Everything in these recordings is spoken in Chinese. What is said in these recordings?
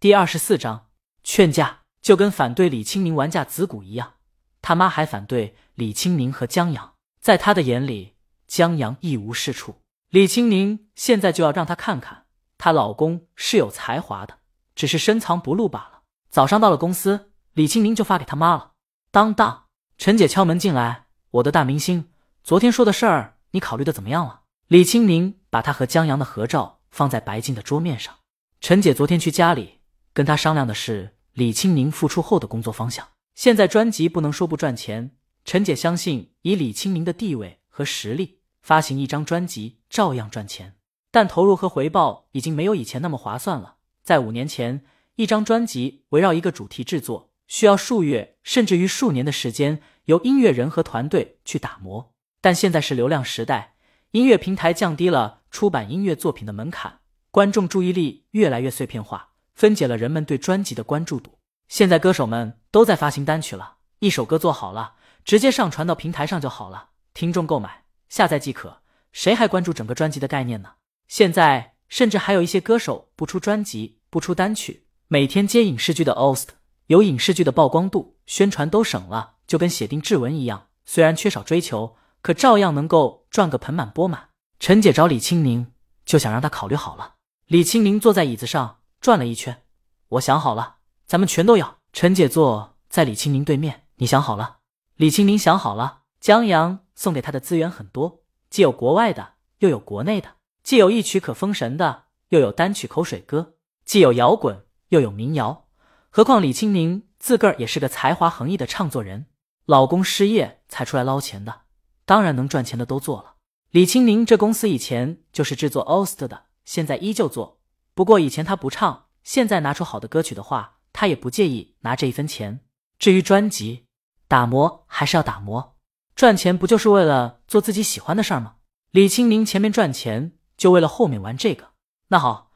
第二十四章劝架，就跟反对李清明玩架子鼓一样，他妈还反对李清明和江阳。在他的眼里，江阳一无是处。李清明现在就要让他看看，她老公是有才华的，只是深藏不露罢了。早上到了公司，李清明就发给他妈了。当当，陈姐敲门进来，我的大明星，昨天说的事儿，你考虑的怎么样了？李清明把他和江阳的合照放在白净的桌面上。陈姐昨天去家里。跟他商量的是李青宁复出后的工作方向。现在专辑不能说不赚钱，陈姐相信以李青宁的地位和实力，发行一张专辑照样赚钱。但投入和回报已经没有以前那么划算了。在五年前，一张专辑围绕一个主题制作，需要数月甚至于数年的时间，由音乐人和团队去打磨。但现在是流量时代，音乐平台降低了出版音乐作品的门槛，观众注意力越来越碎片化。分解了人们对专辑的关注度。现在歌手们都在发行单曲了，一首歌做好了，直接上传到平台上就好了，听众购买下载即可。谁还关注整个专辑的概念呢？现在甚至还有一些歌手不出专辑、不出单曲，每天接影视剧的 OST，有影视剧的曝光度、宣传都省了，就跟写定制文一样。虽然缺少追求，可照样能够赚个盆满钵满。陈姐找李青宁，就想让他考虑好了。李青宁坐在椅子上。转了一圈，我想好了，咱们全都要。陈姐坐在李青宁对面，你想好了？李青宁想好了。江阳送给他的资源很多，既有国外的，又有国内的；既有一曲可封神的，又有单曲口水歌；既有摇滚，又有民谣。何况李青宁自个儿也是个才华横溢的唱作人，老公失业才出来捞钱的，当然能赚钱的都做了。李青宁这公司以前就是制作 OST 的，现在依旧做。不过以前他不唱，现在拿出好的歌曲的话，他也不介意拿这一分钱。至于专辑打磨，还是要打磨，赚钱不就是为了做自己喜欢的事儿吗？李青宁前面赚钱，就为了后面玩这个。那好，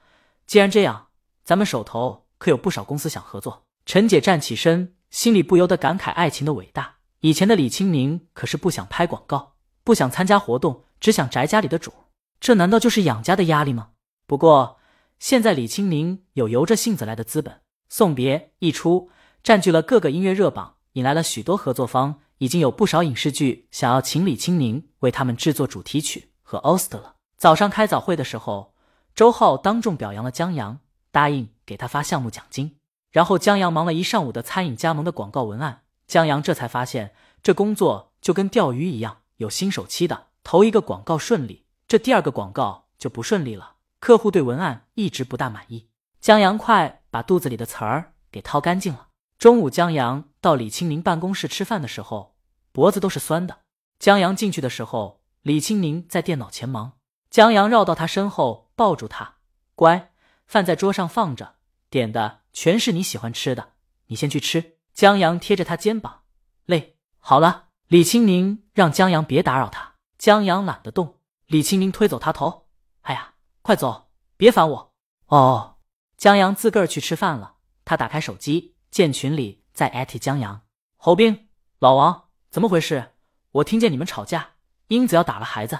既然这样，咱们手头可有不少公司想合作。陈姐站起身，心里不由得感慨爱情的伟大。以前的李青宁可是不想拍广告，不想参加活动，只想宅家里的主，这难道就是养家的压力吗？不过。现在李青宁有由着性子来的资本，送别一出，占据了各个音乐热榜，引来了许多合作方，已经有不少影视剧想要请李青宁为他们制作主题曲和 OST 了。早上开早会的时候，周浩当众表扬了江阳，答应给他发项目奖金。然后江阳忙了一上午的餐饮加盟的广告文案，江阳这才发现这工作就跟钓鱼一样，有新手期的，头一个广告顺利，这第二个广告就不顺利了。客户对文案一直不大满意，江阳快把肚子里的词儿给掏干净了。中午，江阳到李青宁办公室吃饭的时候，脖子都是酸的。江阳进去的时候，李青宁在电脑前忙。江阳绕到他身后，抱住他：“乖，饭在桌上放着，点的全是你喜欢吃的，你先去吃。”江阳贴着他肩膀：“累，好了。”李青宁让江阳别打扰他。江阳懒得动，李青宁推走他头：“哎呀。”快走，别烦我！哦，江阳自个儿去吃饭了。他打开手机，见群里在艾特江阳、侯斌、老王，怎么回事？我听见你们吵架，英子要打了孩子。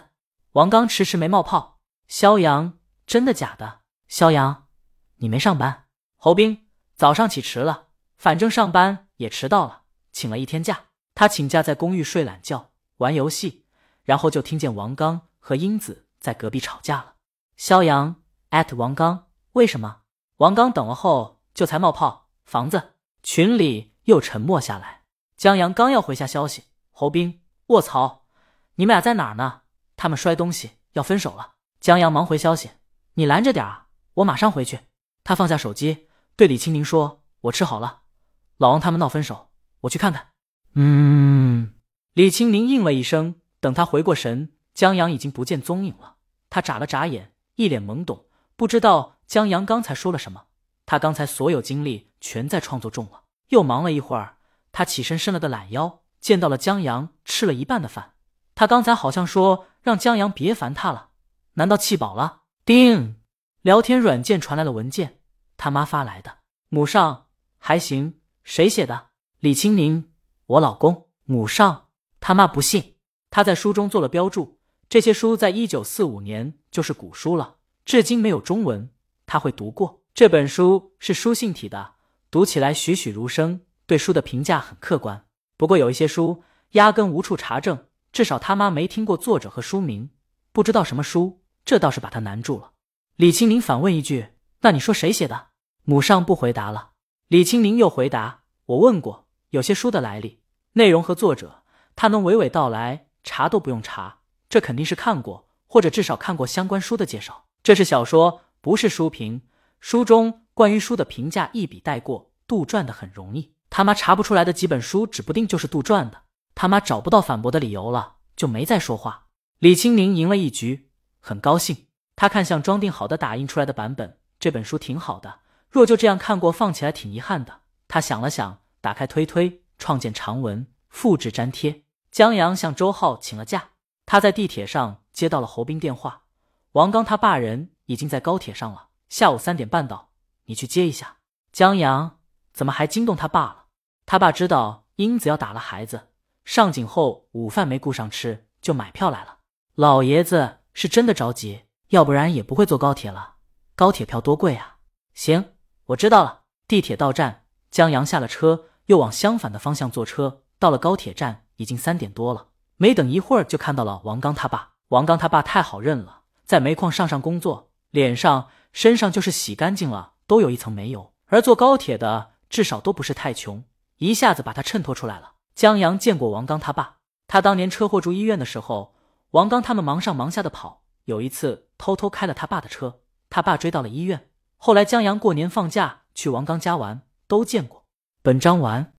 王刚迟迟没冒泡。肖阳，真的假的？肖阳，你没上班？侯斌，早上起迟了，反正上班也迟到了，请了一天假。他请假在公寓睡懒觉、玩游戏，然后就听见王刚和英子在隔壁吵架了。肖阳艾特王刚，为什么？王刚等了后就才冒泡。房子群里又沉默下来。江阳刚要回下消息，侯斌，卧槽，你们俩在哪儿呢？他们摔东西要分手了。江阳忙回消息，你拦着点啊，我马上回去。他放下手机，对李青宁说：“我吃好了，老王他们闹分手，我去看看。”嗯，李青宁应了一声。等他回过神，江阳已经不见踪影了。他眨了眨眼。一脸懵懂，不知道江阳刚才说了什么。他刚才所有精力全在创作中了。又忙了一会儿，他起身伸了个懒腰，见到了江阳吃了一半的饭。他刚才好像说让江阳别烦他了，难道气饱了？叮，聊天软件传来了文件，他妈发来的。母上还行，谁写的？李青宁，我老公。母上他妈不信，他在书中做了标注。这些书在一九四五年就是古书了，至今没有中文，他会读过。这本书是书信体的，读起来栩栩如生，对书的评价很客观。不过有一些书压根无处查证，至少他妈没听过作者和书名，不知道什么书，这倒是把他难住了。李清宁反问一句：“那你说谁写的？”母上不回答了。李清宁又回答：“我问过，有些书的来历、内容和作者，他能娓娓道来，查都不用查，这肯定是看过，或者至少看过相关书的介绍。这是小说，不是书评。”书中关于书的评价一笔带过，杜撰的很容易。他妈查不出来的几本书，指不定就是杜撰的。他妈找不到反驳的理由了，就没再说话。李青宁赢了一局，很高兴。他看向装订好的打印出来的版本，这本书挺好的。若就这样看过，放起来挺遗憾的。他想了想，打开推推，创建长文，复制粘贴。江阳向周浩请了假，他在地铁上接到了侯斌电话，王刚他爸人已经在高铁上了。下午三点半到，你去接一下。江阳怎么还惊动他爸了？他爸知道英子要打了孩子，上井后午饭没顾上吃，就买票来了。老爷子是真的着急，要不然也不会坐高铁了。高铁票多贵啊！行，我知道了。地铁到站，江阳下了车，又往相反的方向坐车。到了高铁站，已经三点多了。没等一会儿，就看到了王刚他爸。王刚他爸太好认了，在煤矿上上工作，脸上。身上就是洗干净了，都有一层煤油。而坐高铁的至少都不是太穷，一下子把他衬托出来了。江阳见过王刚他爸，他当年车祸住医院的时候，王刚他们忙上忙下的跑，有一次偷偷开了他爸的车，他爸追到了医院。后来江阳过年放假去王刚家玩，都见过。本章完。